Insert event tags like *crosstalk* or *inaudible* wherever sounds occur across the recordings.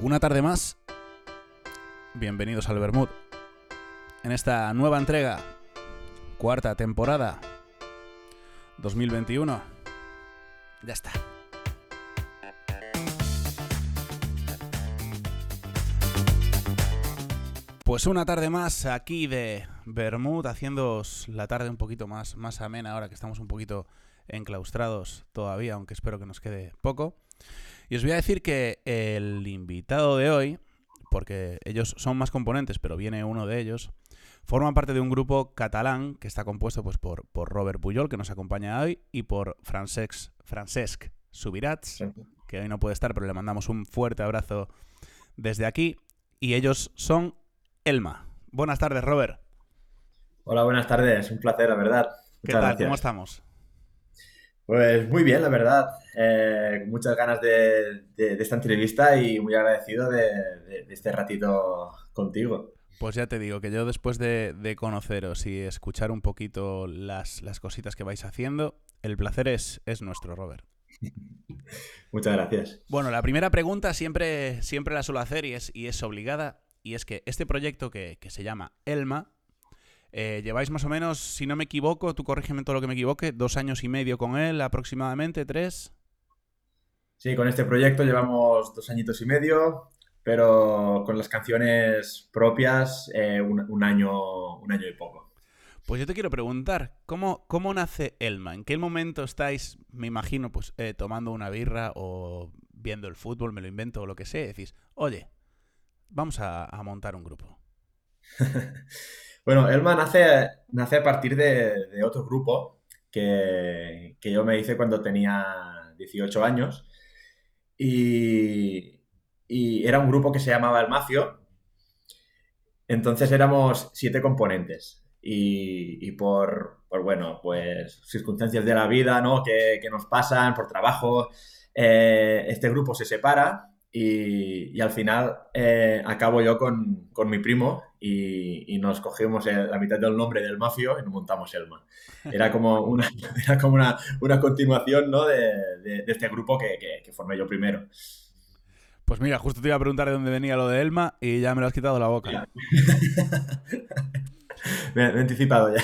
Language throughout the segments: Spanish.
Una tarde más, bienvenidos al Bermud. En esta nueva entrega, cuarta temporada, 2021. Ya está. Pues una tarde más aquí de Bermud, haciendo la tarde un poquito más, más amena ahora que estamos un poquito enclaustrados todavía, aunque espero que nos quede poco. Y os voy a decir que el invitado de hoy, porque ellos son más componentes, pero viene uno de ellos, forma parte de un grupo catalán que está compuesto pues, por, por Robert Puyol, que nos acompaña hoy, y por Francesc, Francesc Subirats, que hoy no puede estar, pero le mandamos un fuerte abrazo desde aquí. Y ellos son Elma. Buenas tardes, Robert. Hola, buenas tardes. Un placer, la verdad. ¿Qué tal? ¿Cómo estamos? Pues muy bien, la verdad. Eh, muchas ganas de, esta entrevista y muy agradecido de, este ratito contigo. Pues ya te digo que yo después de, conoceros y escuchar un poquito las, cositas que vais haciendo, el placer es, es nuestro, Robert. *laughs* Muchas gracias. Bueno, la primera pregunta siempre, siempre la suelo hacer y es, y es obligada y es que este proyecto que, se llama Elma, eh, lleváis más o menos, si no me equivoco, tú corrígeme todo lo que me equivoque, dos años y medio con él aproximadamente, tres. Sí, con este proyecto llevamos dos añitos y medio, pero con las canciones propias eh, un, año, un año y poco. Pues yo te quiero preguntar, ¿cómo, cómo nace Elma? ¿En qué momento estáis, me imagino, pues eh, tomando una birra o viendo el fútbol, me lo invento o lo que sea, decís, oye, vamos a, montar un grupo? *laughs* bueno, Elma nace, nace a partir de, otro grupo que, yo me hice cuando tenía 18 años. Y, era un grupo que se llamaba El Mafio. Entonces éramos siete componentes. Y, por, bueno, pues circunstancias de la vida, ¿no? Que, nos pasan, por trabajo, eh, este grupo se separa y, al final eh, acabo yo con, mi primo y, nos cogimos la mitad del nombre del mafio y nos montamos Elma. Era como *laughs* una, *laughs* era como una, una continuación ¿no? de, este grupo que, que, formé yo primero. Pues mira, justo te iba a preguntar de dónde venía lo de Elma y ya me lo has quitado la boca. *laughs* me, he anticipado ya.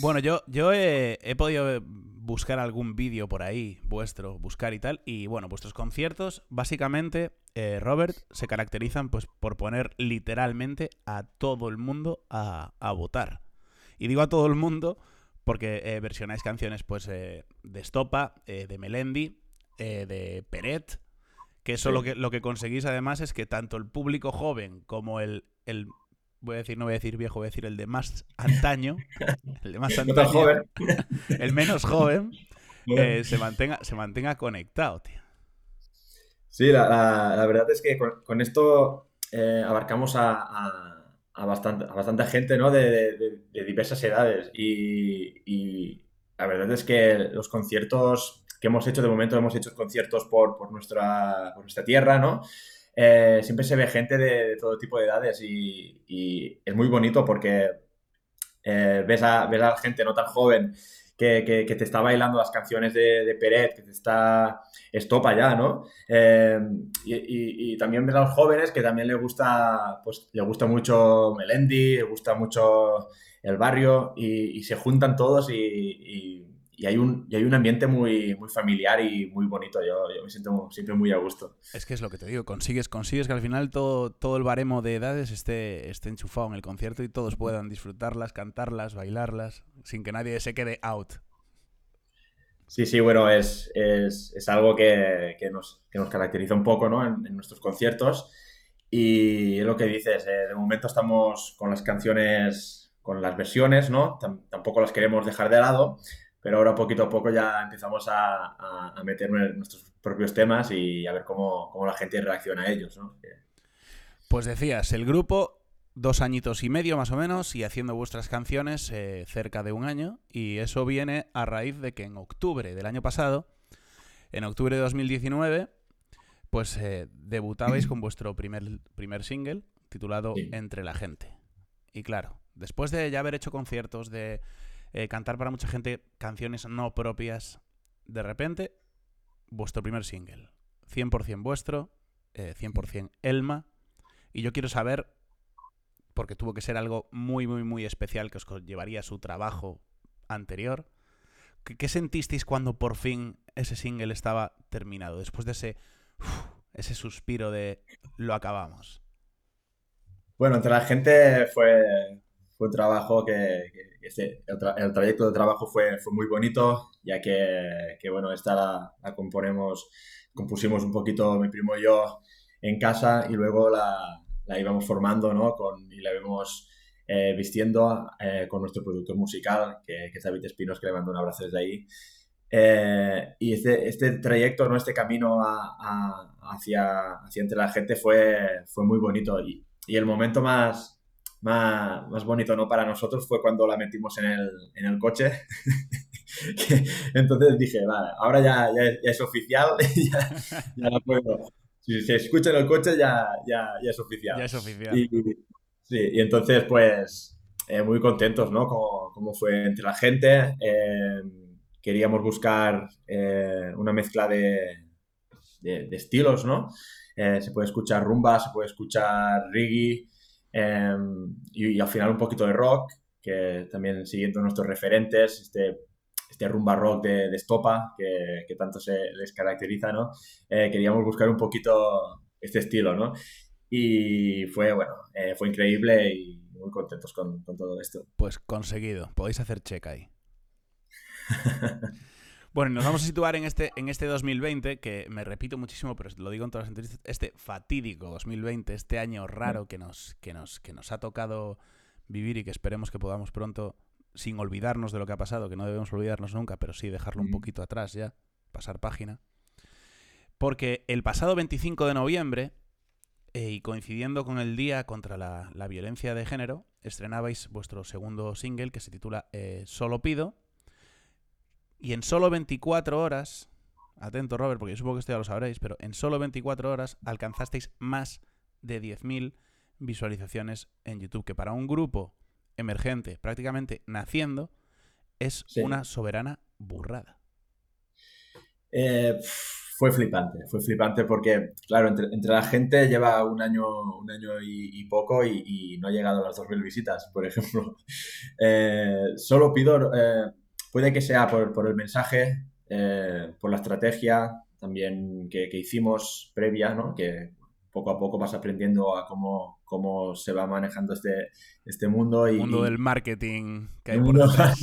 Bueno, yo, yo he, he podido buscar algún vídeo por ahí vuestro, buscar y tal. Y bueno, vuestros conciertos, básicamente, eh, Robert, se caracterizan pues por poner literalmente a todo el mundo a, votar. Y digo a todo el mundo porque eh, versionáis canciones pues eh, de Stopa, de Melendi, de Peret, que eso lo, que, lo que conseguís además es que tanto el público joven como el, el voy a decir, no voy a decir viejo, voy a decir el de más antaño, *laughs* el de más antaño, joven. *laughs* el menos joven, eh, se, mantenga, se mantenga conectado, tío. Sí, la, verdad es que con, esto eh, abarcamos a, bastante, a bastante gente, ¿no? De, diversas edades y, la verdad es que los conciertos que hemos hecho, de momento hemos hecho conciertos por, por, nuestra, por nuestra tierra, ¿no? Eh, siempre se ve gente de, todo tipo de edades y, es muy bonito porque eh, ves, a, ves a gente no tan joven que, que, te está bailando las canciones de, de, Peret, que te está estopa ya, ¿no? Eh, y, también ves a los jóvenes que también le gusta, pues le gusta mucho Melendi, le gusta mucho el barrio y, se juntan todos y y hay un, y hay un ambiente muy, muy familiar y muy bonito. Yo, yo, me siento siempre muy a gusto. Es que es lo que te digo, consigues, consigues que al final todo, todo el baremo de edades esté, esté enchufado en el concierto y todos puedan disfrutarlas, cantarlas, bailarlas, sin que nadie se quede out. Sí, sí, bueno, es, es, es algo que, que, nos, que, nos, caracteriza un poco ¿no? en, nuestros conciertos. Y es lo que dices, eh, de momento estamos con las canciones, con las versiones, ¿no? tampoco las queremos dejar de lado, pero ahora poquito a poco ya empezamos a, a, meter nuestros propios temas y a ver cómo, la gente reacciona a ellos. ¿no? Pues decías, el grupo dos añitos y medio más o menos y haciendo vuestras canciones eh, cerca de un año y eso viene a raíz de que en octubre del año pasado, en octubre de 2019, pues eh, debutabais con vuestro primer, primer single titulado Entre la gente. Y claro, después de ya haber hecho conciertos, de eh, cantar para mucha gente canciones no propias. De repente, vuestro primer single, 100% vuestro, 100% eh, Elma. Y yo quiero saber, porque tuvo que ser algo muy, muy, muy especial que os llevaría a su trabajo anterior, ¿qué, sentisteis cuando por fin ese single estaba terminado? Después de ese, ese suspiro de lo acabamos. Bueno, entre la gente fue, fue un trabajo que, el, trayecto de trabajo fue, fue muy bonito, ya que, que bueno, esta la, componemos, compusimos un poquito mi primo y yo en casa y luego la, la íbamos formando, ¿no? Con, y la íbamos eh, vistiendo eh, con nuestro productor musical, que, que, es David Espinos, que le mando un abrazo desde ahí. Eh, y este, este trayecto, ¿no? este camino hacia, hacia entre la gente fue, fue muy bonito. Y, y el momento más, más, más, bonito ¿no? para nosotros fue cuando la metimos en el, en el coche. *laughs* entonces dije, vale, ahora ya, ya, es oficial, *laughs* ya, ya la puedo. Si se escucha en el coche ya, ya, ya es oficial. Ya es oficial. Y, sí, y entonces pues eh, muy contentos, ¿no? Como, como, fue entre la gente. Eh, queríamos buscar eh, una mezcla de, de, de estilos, ¿no? se puede escuchar rumba, se puede escuchar reggae, Em, y, al final un poquito de rock, que también siguiendo nuestros referentes, este, este rumba rock de, de Estopa, que, que, tanto se les caracteriza, ¿no? Eh, queríamos buscar un poquito este estilo, ¿no? Y fue, bueno, eh, fue increíble y muy contentos con, con todo esto. Pues conseguido, podéis hacer check ahí. *laughs* Bueno, nos vamos a situar en este, en este 2020, que me repito muchísimo, pero lo digo en todas las entrevistas, este fatídico 2020, este año raro que nos, que nos, que nos ha tocado vivir y que esperemos que podamos pronto, sin olvidarnos de lo que ha pasado, que no debemos olvidarnos nunca, pero sí dejarlo un poquito atrás ya, pasar página. Porque el pasado 25 de noviembre, eh, y coincidiendo con el Día contra la, Violencia de Género, estrenabais vuestro segundo single que se titula eh, Solo Pido y en solo 24 horas, atento Robert, porque yo supongo que esto ya lo sabréis, pero en solo 24 horas alcanzasteis más de 10.000 visualizaciones en YouTube, que para un grupo emergente, prácticamente naciendo, es una soberana burrada. Eh, fue flipante, fue flipante porque, claro, entre, la gente lleva un año, un año y, poco y, no ha llegado a las 2.000 visitas, por ejemplo. *laughs* Eh, solo pido... Eh, Puede que sea por, el mensaje, eh, por la estrategia también que, hicimos previa, ¿no? que poco a poco vas aprendiendo a cómo, cómo se va manejando este, este mundo. Y, el mundo del marketing que hay por detrás.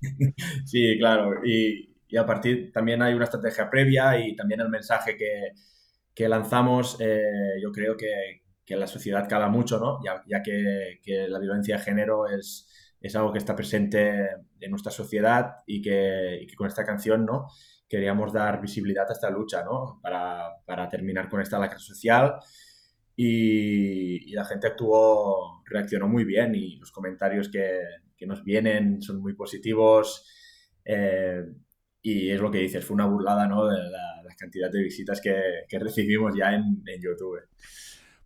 *laughs* sí, claro. Y, a partir también hay una estrategia previa y también el mensaje que, lanzamos, eh, yo creo que, que, la sociedad cala mucho, ¿no? ya, ya que, que, la violencia de género es, es algo que está presente en nuestra sociedad y que, con esta canción ¿no? queríamos dar visibilidad a esta lucha ¿no? para, para terminar con esta lacra social. Y, la gente actuó, reaccionó muy bien y los comentarios que, que nos vienen son muy positivos. Eh, y es lo que dices, fue una burlada ¿no? de la, cantidad de visitas que, recibimos ya en, en, YouTube.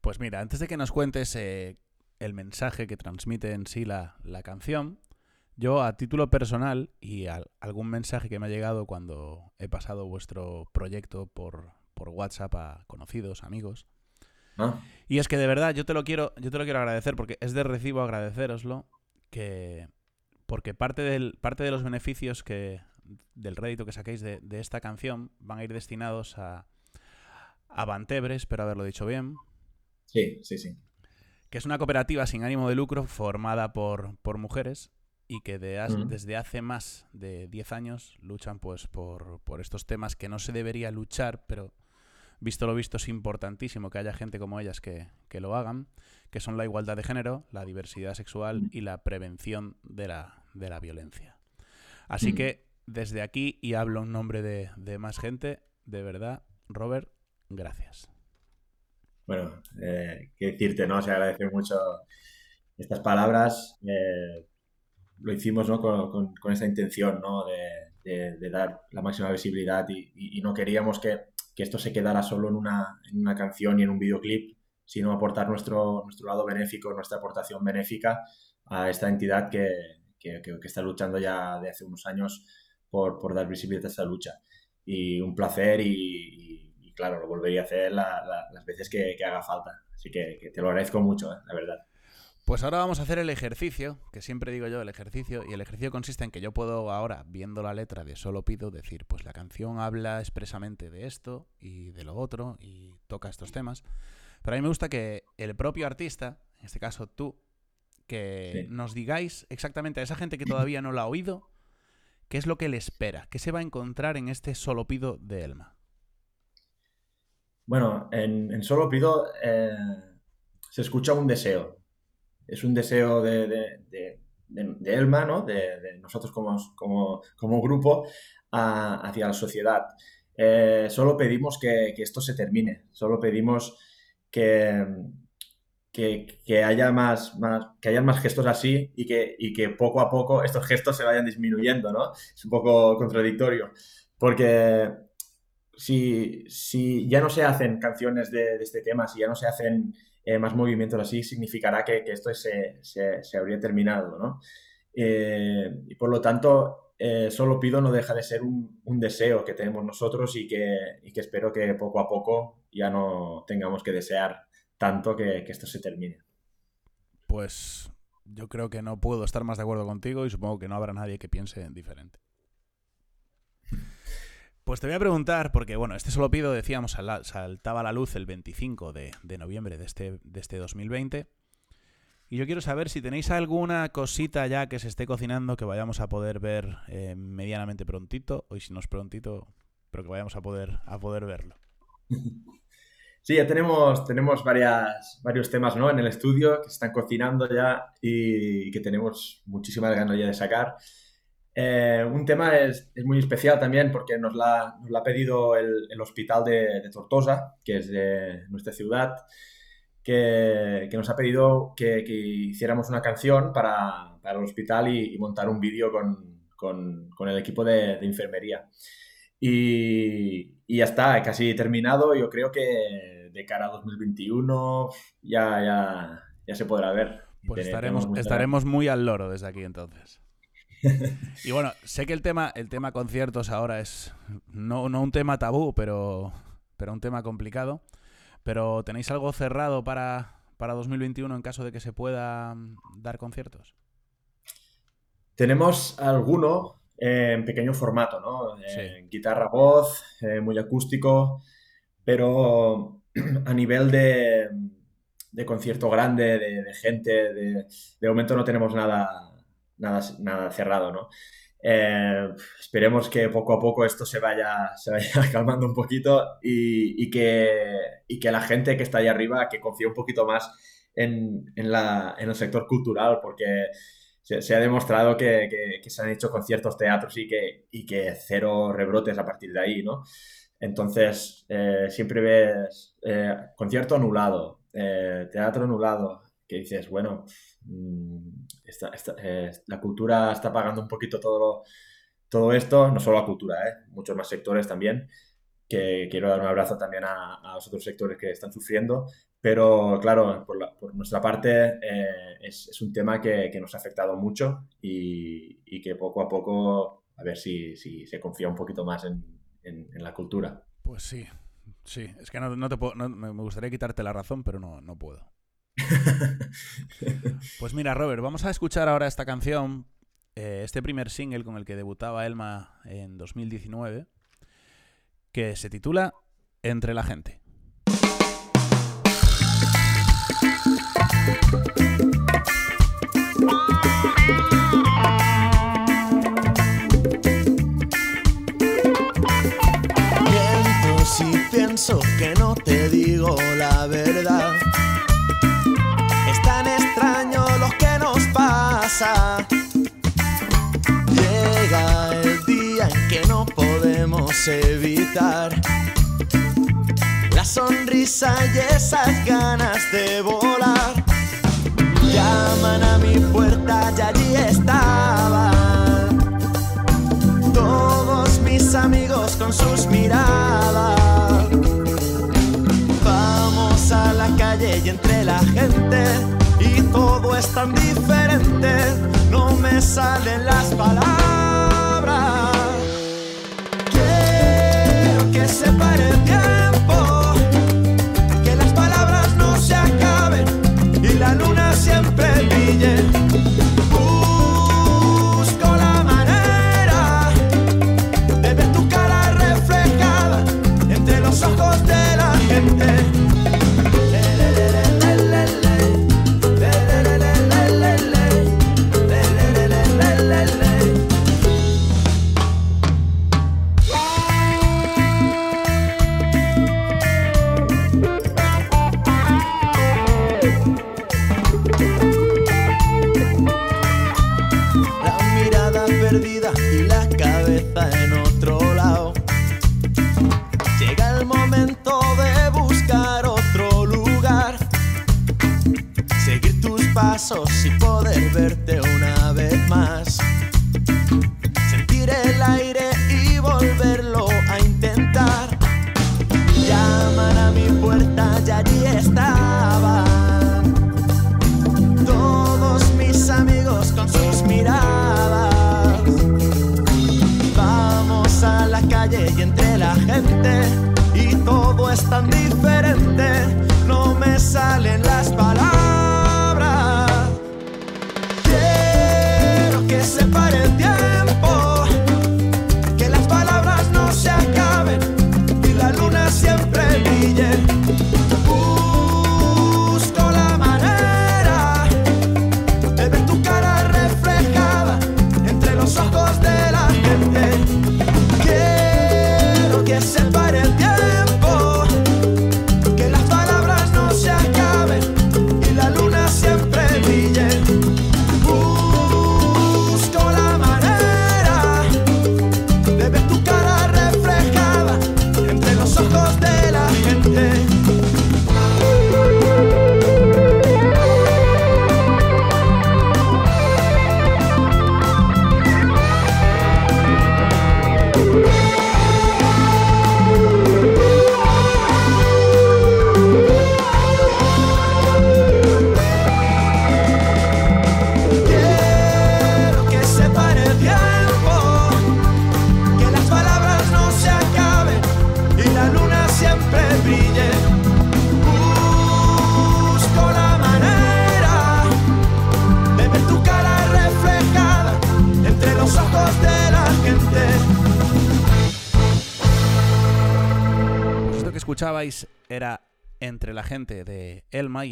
Pues mira, antes de que nos cuentes eh, el mensaje que transmite en sí la, canción, yo a título personal y algún mensaje que me ha llegado cuando he pasado vuestro proyecto por, por WhatsApp a conocidos, amigos. Ah. Y es que de verdad yo te lo quiero, yo te lo quiero agradecer porque es de recibo agradeceroslo que porque parte del parte de los beneficios que del rédito que saquéis de, de esta canción van a ir destinados a a Bantebre, espero haberlo dicho bien. Sí, sí, sí que es una cooperativa sin ánimo de lucro formada por, por mujeres y que desde hace más de 10 años luchan pues por, por, estos temas que no se debería luchar, pero visto lo visto es importantísimo que haya gente como ellas que, que lo hagan, que son la igualdad de género, la diversidad sexual y la prevención de la, de la violencia. Así que desde aquí, y hablo en nombre de, de más gente, de verdad, Robert, gracias bueno, eh, qué decirte, ¿no? Se agradece mucho estas palabras. Eh, lo hicimos ¿no? con, con, esa intención ¿no? de, de, dar la máxima visibilidad y, y, no queríamos que, que, esto se quedara solo en una, en una, canción y en un videoclip, sino aportar nuestro, nuestro lado benéfico, nuestra aportación benéfica a esta entidad que, que, que está luchando ya de hace unos años por, por, dar visibilidad a esta lucha. Y un placer y, claro, lo volvería a hacer las veces que, haga falta. Así que, te lo agradezco mucho, eh, la verdad. Pues ahora vamos a hacer el ejercicio, que siempre digo yo el ejercicio, y el ejercicio consiste en que yo puedo ahora, viendo la letra de Solo Pido, decir, pues la canción habla expresamente de esto y de lo otro, y toca estos temas. Pero a mí me gusta que el propio artista, en este caso tú, que nos digáis exactamente a esa gente que todavía no lo ha oído, qué es lo que le espera, qué se va a encontrar en este Solo Pido de Elma. Bueno, en, Solo Pido eh, se escucha un deseo es un deseo de, Elma, ¿no? de, nosotros como, como, grupo, hacia la sociedad. Eh, solo pedimos que, esto se termine, solo pedimos que, que, haya más, más, que más gestos así y que, que poco a poco estos gestos se vayan disminuyendo, ¿no? Es un poco contradictorio, porque si, si ya no se hacen canciones de, este tema, si ya no se hacen eh, más movimientos así, significará que, esto se, habría terminado, ¿no? Eh, y por lo tanto, eh, solo pido no deja de ser un, deseo que tenemos nosotros y que, que, espero que poco a poco ya no tengamos que desear tanto que, que esto se termine. Pues yo creo que no puedo estar más de acuerdo contigo y supongo que no habrá nadie que piense diferente. Pues te voy a preguntar, porque bueno, este solo pido, decíamos, saltaba a la luz el 25 de, noviembre de este, de este 2020. Y yo quiero saber si tenéis alguna cosita ya que se esté cocinando que vayamos a poder ver eh, medianamente prontito, o si no es prontito, pero que vayamos a poder, a poder verlo. *laughs* Sí, ya tenemos, tenemos varios temas ¿no? en el estudio que se están cocinando ya y que tenemos muchísimas ganas ya de sacar. Eh, un tema es, es, muy especial también porque nos la, nos la ha pedido el, el hospital de, de, Tortosa, que es de nuestra ciudad, que, que nos ha pedido que, que, hiciéramos una canción para, para el hospital y, montar un vídeo con, con, con, el equipo de, de enfermería. Y, y, ya está, casi terminado. Yo creo que de cara a 2021 ya, ya, ya se podrá ver. Pues estaremos, estaremos muy al loro desde aquí entonces y bueno, sé que el tema, el tema conciertos ahora es no, no un tema tabú, pero, pero un tema complicado. Pero ¿tenéis algo cerrado para, para 2021 en caso de que se pueda mm, dar conciertos? Tenemos alguno en pequeño formato, ¿no? guitarra, voz, eh, muy acústico, pero *clears throat* a nivel de, de concierto grande, de, de gente, de, de momento no tenemos nada, nada, nada cerrado, ¿no? Eh, esperemos que poco a poco esto se vaya, se vaya *laughs* calmando un poquito y, que, que la gente que está ahí arriba que confíe un poquito más en, la, en el sector cultural, porque se, ha demostrado que, se han hecho conciertos, teatros y que, y que cero rebrotes a partir de ahí, ¿no? Entonces, eh, siempre ves eh, concierto anulado, teatro anulado, que dices, bueno, eh, la cultura está pagando un poquito todo, todo esto, no solo la cultura, ¿eh? muchos más sectores también, que quiero dar un abrazo también a, los otros sectores que están sufriendo, pero claro, por, nuestra parte eh, es, un tema que, nos ha afectado mucho y, que poco a poco a ver si, se confía un poquito más en, la cultura. Pues sí, sí, es que no, te puedo, me gustaría quitarte la razón, pero no, no puedo. *laughs* pues mira, Robert, vamos a escuchar ahora esta canción, eh, este primer single con el que debutaba Elma en 2019, que se titula Entre la gente. Miento si pienso que no te digo la verdad Llega el día en que no podemos evitar la sonrisa y esas ganas de volar. Llaman a mi puerta y allí estaban todos mis amigos con sus miradas. Vamos a la calle y entre la gente es tan diferente, no me salen las palabras. Quiero que se pare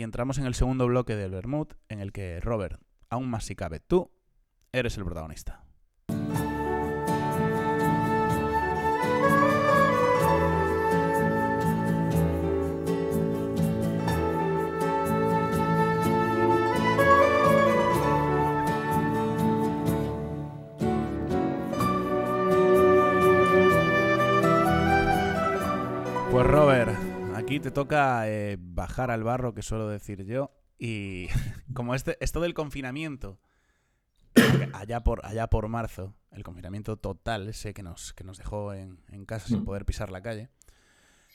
y entramos en el segundo bloque del Bermud, en el que Robert, aún más si cabe, tú eres el protagonista. Pues Robert, aquí te toca eh, bajar al barro, que suelo decir yo. Y *laughs* como este, esto del confinamiento, allá por, allá por marzo, el confinamiento total, ese que nos, que nos dejó en, en casa sin Mm. poder pisar la calle,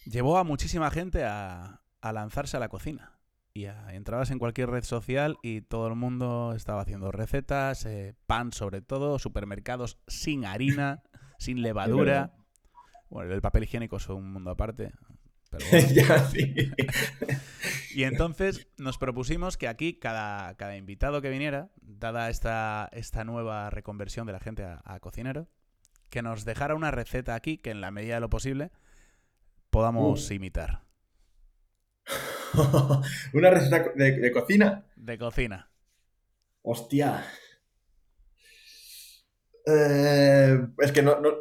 llevó a muchísima gente a, a lanzarse a la cocina. Y a- entrabas en cualquier red social y todo el mundo estaba haciendo recetas, eh, pan sobre todo, supermercados sin harina, *laughs* sin levadura. Bueno, el papel higiénico es un mundo aparte. Pero *laughs* bueno. ya, sí. Y entonces nos propusimos que aquí cada, cada invitado que viniera, dada esta, esta nueva reconversión de la gente a, a cocinero, que nos dejara una receta aquí que en la medida de lo posible podamos Uh. imitar. *laughs* Una receta de, de cocina. De cocina. Hostia. Eh, es que no, no-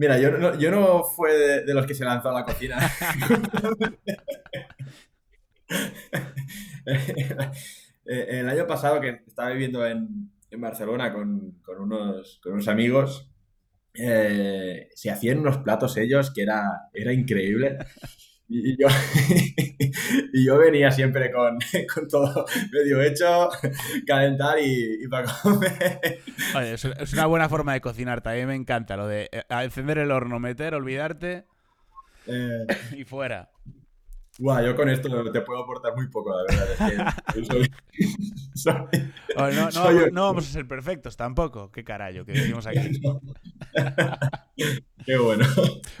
Mira, yo no, yo no fue de, de los que se lanzó a la cocina. *laughs* Eh, El año pasado que estaba viviendo en, en Barcelona con, con unos, con unos amigos, eh, se hacían unos platos ellos que era, era increíble. Y yo, *laughs* y yo venía siempre con, *laughs* con todo medio hecho, *laughs* calentar y, y para comer. Oye, es, es una buena forma de cocinar. También me encanta lo de eh, encender el horno, meter, olvidarte Eh, y fuera. buah, yo con esto te puedo aportar muy poco, la verdad. Es que soy- soy- Oye, no, no soy vamos, un- no vamos a ser perfectos tampoco. Qué carajo, que decimos aquí. *laughs* Qué bueno.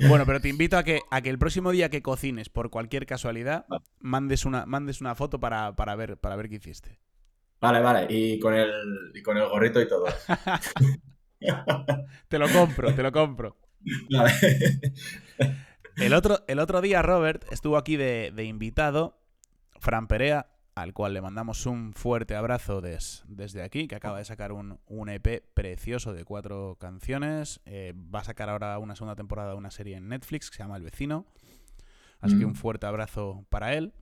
Bueno, pero te invito a que, a que el próximo día que cocines, por cualquier casualidad, mandes una, mandes una foto para, para ver, para ver qué hiciste. Vale, vale. Y con el, y con el gorrito y todo. *laughs* Te lo compro, te lo compro. Vale. El otro, el otro día, Robert, estuvo aquí de, de invitado, Fran Perea, al cual le mandamos un fuerte abrazo des- desde aquí, que acaba de sacar un, un EP precioso de cuatro canciones. Eh, va a sacar ahora una segunda temporada de una serie en Netflix que se llama El Vecino. Así que Mm. un fuerte abrazo para él.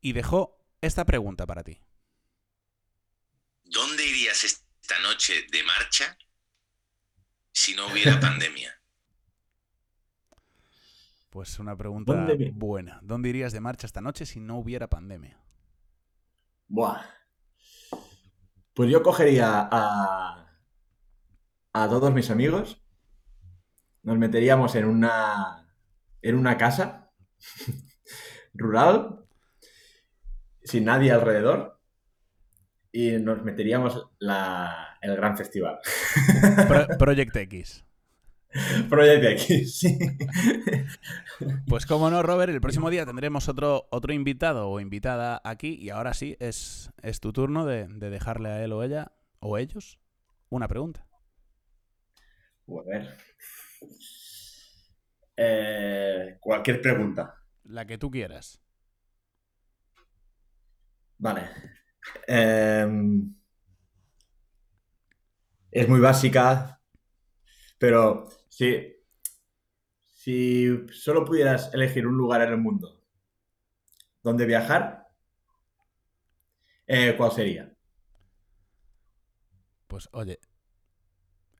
Y dejó esta pregunta para ti. ¿Dónde irías esta noche de marcha si no hubiera *laughs* pandemia? Pues una pregunta ¿Dónde vi- buena. ¿Dónde irías de marcha esta noche si no hubiera pandemia? Buah. Pues yo cogería a, a todos mis amigos, nos meteríamos en una, en una casa *laughs* rural, sin nadie alrededor, y nos meteríamos la, el gran festival. Pro- Project X. *laughs* Project X, *laughs* sí. Pues como no, Robert, el próximo día tendremos otro, otro invitado o invitada aquí y ahora sí, es, es tu turno de, de dejarle a él o ella o ellos una pregunta. Uh, a ver. Eh, cualquier pregunta. La que tú quieras. Vale. Em, es muy básica, pero si, si solo pudieras elegir un lugar en el mundo donde viajar, eh, ¿cuál sería? Pues oye,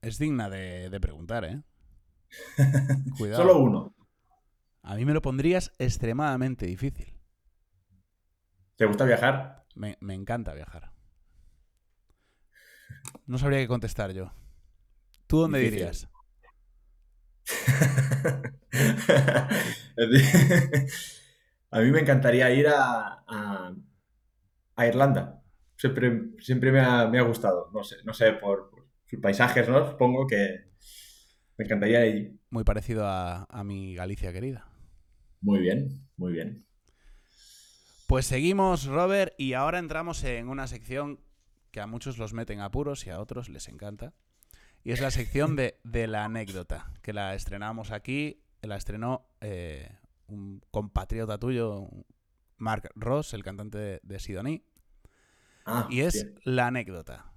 es digna de, de preguntar, ¿eh? *laughs* Cuidado. Solo uno. A mí me lo pondrías extremadamente difícil. ¿Te gusta viajar? Me, me encanta viajar. No sabría qué contestar yo. ¿Tú dónde Difícil. dirías? *laughs* A mí me encantaría ir a, a- a Irlanda. Siempre, siempre me ha, me ha gustado. No sé, no sé, por, por sus paisajes, ¿no? Supongo que me encantaría ir. Muy parecido a, a mi Galicia querida. Muy bien, muy bien. Pues seguimos, Robert, y ahora entramos en una sección que a muchos los meten apuros y a otros les encanta. Y es la sección de, de la anécdota, que la estrenamos aquí, la estrenó eh, un compatriota tuyo, Mark Ross, el cantante de, de Sidoní, Ah, y es bien. la anécdota.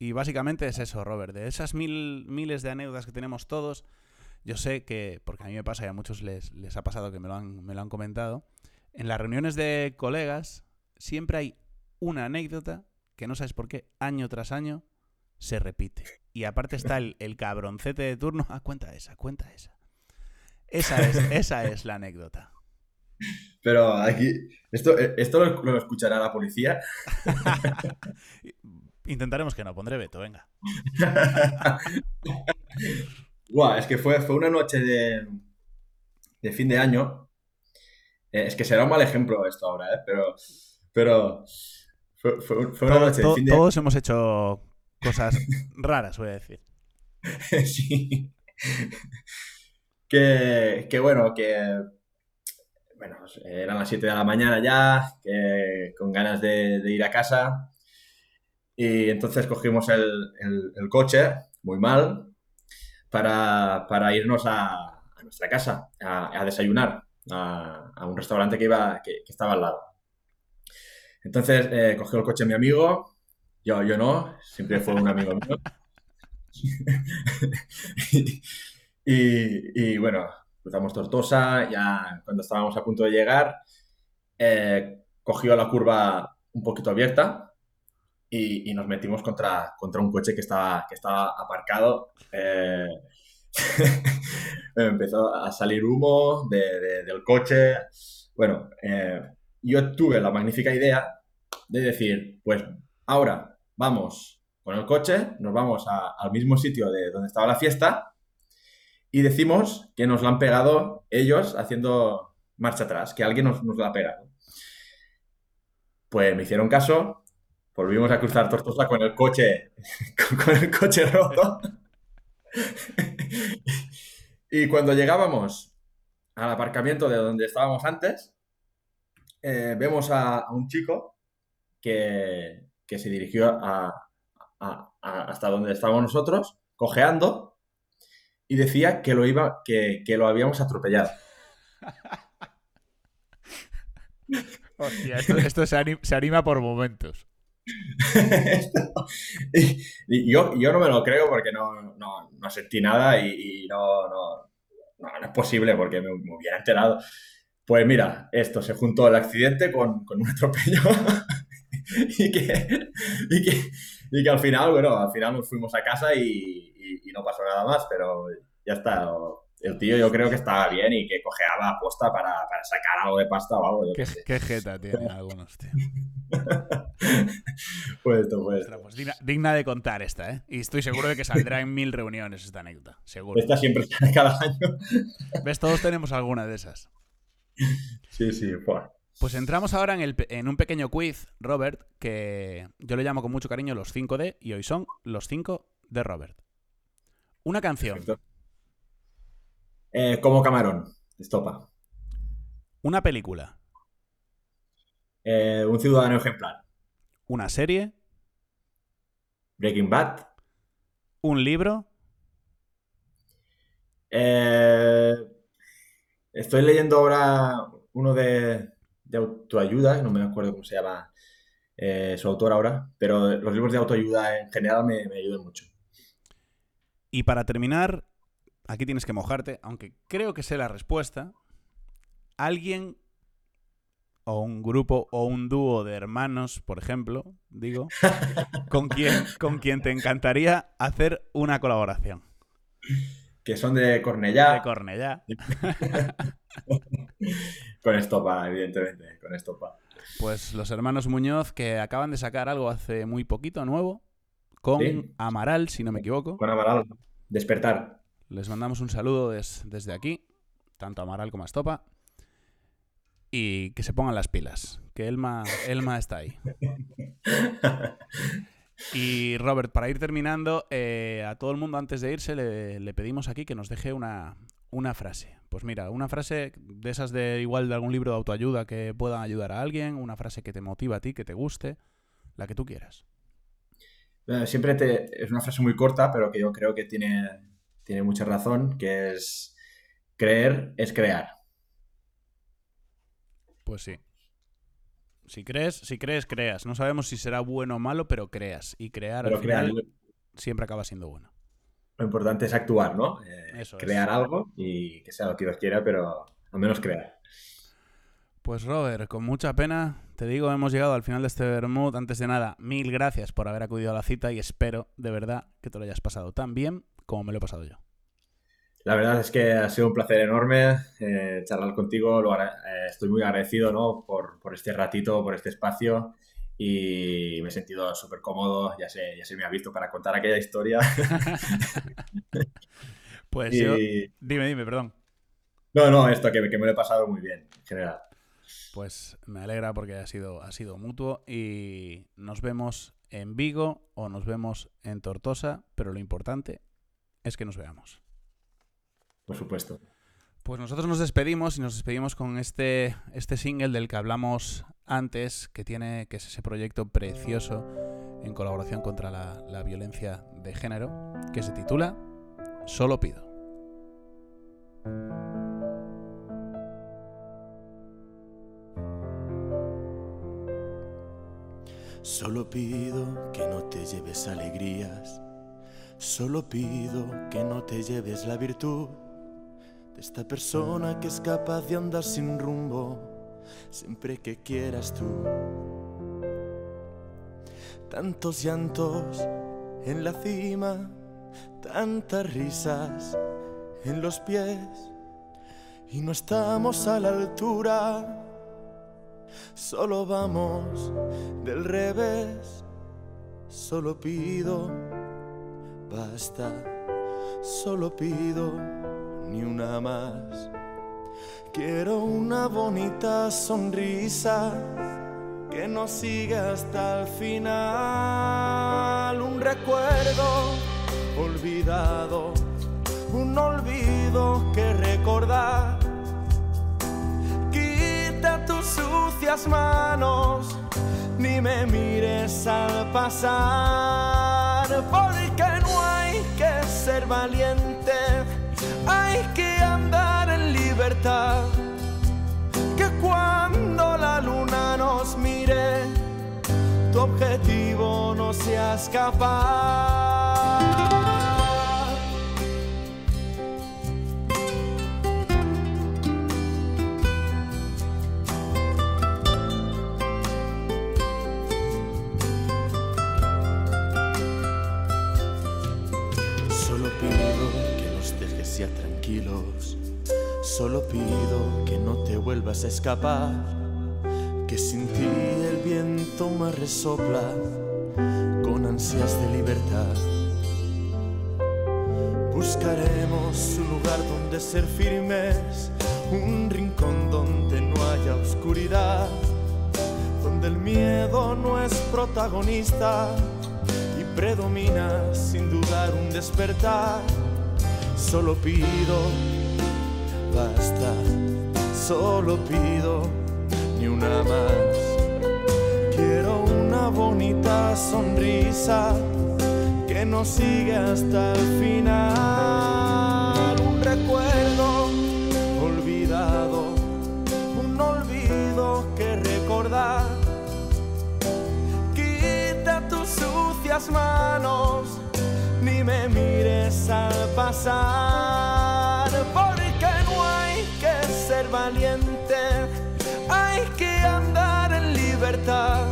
Y básicamente es eso, Robert, de esas mil, miles de anécdotas que tenemos todos, yo sé que, porque a mí me pasa y a muchos les, les ha pasado que me lo, han, me lo han comentado, en las reuniones de colegas siempre hay una anécdota que no sabes por qué, año tras año, se repite. Y aparte está el, el cabroncete de turno, ah, cuenta esa, cuenta esa. Esa es, esa es la anécdota. Pero aquí, esto, esto lo, lo escuchará la policía. *laughs* Intentaremos que no, pondré veto, venga. *laughs* Guau, es que fue, fue una noche de, de fin de año. Eh, es que será un mal ejemplo esto ahora, ¿eh? Pero, pero fue, fue- fue una Todo- noche de to- fin de todos hemos hecho cosas raras, voy a decir. *laughs* sí. Que, que bueno, que bueno, eran las 7 de la mañana ya, con ganas de, ir a casa. Y entonces cogimos el, coche, muy mal, para, para irnos a, nuestra casa, a, desayunar, a, un restaurante que, iba, que, que estaba al lado. Entonces eh, cogió el coche mi amigo, yo, yo no, siempre fue un amigo mío. *laughs* y, bueno, cruzamos Tortosa, ya cuando estábamos a punto de llegar, eh, cogió la curva un poquito abierta y, nos metimos contra, contra un coche que estaba, que aparcado. Eh, *laughs* empezó a salir humo de- de- del coche. Bueno, eh, yo tuve la magnífica idea de decir, pues ahora vamos con el coche, nos vamos al mismo sitio de donde estaba la fiesta y decimos que nos la han pegado ellos haciendo marcha atrás, que alguien nos, la ha pegado. Pues me hicieron caso, volvimos a cruzar Tortosa con el coche, *laughs* con, el coche roto. *laughs* y cuando llegábamos al aparcamiento de donde estábamos antes, eh, vemos a un chico que, que se dirigió a- a- a- hasta donde estábamos nosotros, cojeando, y decía que lo, iba, que, que lo habíamos atropellado. *laughs* Hostia, esto, esto se, ani- se anima por momentos. *laughs* Esto- y, y yo, yo no me lo creo porque no, no, no sentí nada y, no, no, no es posible porque me, me hubiera enterado. Pues mira, esto se juntó el accidente con, con un atropello *laughs* *laughs* y, que, y, que, y que al final, bueno, al final nos fuimos a casa y, y- no pasó nada más, pero ya está. el tío yo creo que estaba bien y que cojeaba aposta para, para sacar algo de pasta o algo. Yo Qué, qué sé. qué jeta tienen algunos, tío. *laughs* Pues esto, pues Ostras, pues digna, digna de contar esta, ¿eh? Y estoy seguro de que saldrá en mil reuniones esta anécdota. Seguro. Esta siempre sale cada año. ¿Ves? Todos tenemos alguna de esas. Sí, sí, buah. Pues entramos ahora en, el en un pequeño quiz, Robert, que yo le llamo con mucho cariño los 5D y hoy son los 5 de Robert. Una canción. Eh, como camarón, estopa. una película, Eh, un ciudadano ejemplar. una serie, Breaking Bad. un libro, Eh, estoy leyendo ahora uno de, de autoayuda, no me acuerdo cómo se llama eh, su autor ahora, pero los libros de autoayuda en general me, me ayudan mucho. y para terminar, aquí tienes que mojarte, aunque creo que sé la respuesta. Alguien o un grupo o un dúo de hermanos, por ejemplo, digo, *laughs* con quien, con quien te encantaría hacer una colaboración. Que son de Cornellá, De Cornellá. *laughs* *laughs* con estopa, evidentemente, con estopa. Pues los hermanos Muñoz que acaban de sacar algo hace muy poquito nuevo con Sí. Amaral, si no me equivoco. Con Amaral, despertar. Les mandamos un saludo des- desde aquí, tanto a Amaral como a Estopa. Y que se pongan las pilas, que Elma, Elma está ahí. *laughs* Y Robert, para ir terminando, eh, a todo el mundo antes de irse le, le pedimos aquí que nos deje una, una frase. Pues mira, una frase de esas de igual de algún libro de autoayuda que puedan ayudar a alguien, una frase que te motiva a ti, que te guste, la que tú quieras. Eh, Siempre te, es una frase muy corta, pero que yo creo que tiene, tiene mucha razón, que es creer es crear. Pues sí. Si crees, si crees, creas. No sabemos si será bueno o malo, pero creas. Y crear Pero al final crear, siempre acaba siendo bueno. Lo importante es actuar, ¿no? Eh, Eso es. crear algo y que sea lo que Dios quiera, pero al menos crear. Pues Robert, con mucha pena, te digo, hemos llegado al final de este Bermud. Antes de nada, mil gracias por haber acudido a la cita y espero de verdad que te lo hayas pasado tan bien como me lo he pasado yo. La verdad es que ha sido un placer enorme eh, charlar contigo. Lo eh, estoy muy agradecido ¿no? por, por este ratito, por este espacio y me he sentido súper cómodo. Ya se, ya se me ha visto para contar aquella historia. *laughs* Pues yo... y... Dime, dime, perdón. No, no, esto que, que me lo he pasado muy bien en general. Pues me alegra porque ha sido, ha sido mutuo y nos vemos en Vigo o nos vemos en Tortosa, pero lo importante es que nos veamos. Por supuesto. Pues nosotros nos despedimos y nos despedimos con este, este single del que hablamos antes, que tiene, que es ese proyecto precioso en colaboración contra la, la violencia de género, que se titula Solo pido. Solo pido que no te lleves alegrías. Solo pido que no te lleves la virtud de esta persona que es capaz de andar sin rumbo siempre que quieras tú. Tantos llantos en la cima, tantas risas en los pies y no estamos a la altura. Solo vamos del revés, solo pido, basta, solo pido ni una más. Quiero una bonita sonrisa que nos siga hasta el final, un recuerdo olvidado, un olvido que recordar. Quita tus sucias manos, ni me mires al pasar, porque no hay que ser valiente, hay que andar en libertad. Que cuando la luna nos mire, tu objetivo no sea escapar. Escapar, que sin ti el viento me resopla con ansias de libertad. Buscaremos un lugar donde ser firmes, un rincón donde no haya oscuridad, donde el miedo no es protagonista y predomina sin dudar un despertar. Solo pido, basta, solo pido ni una más. Quiero una bonita sonrisa que nos sigue hasta el final. Un recuerdo olvidado, un olvido que recordar. Quita tus sucias manos, ni me mires al pasar, valiente, hay que andar en libertad.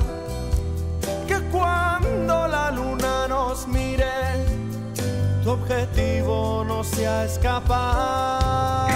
Que cuando la luna nos mire, tu objetivo no sea escapar.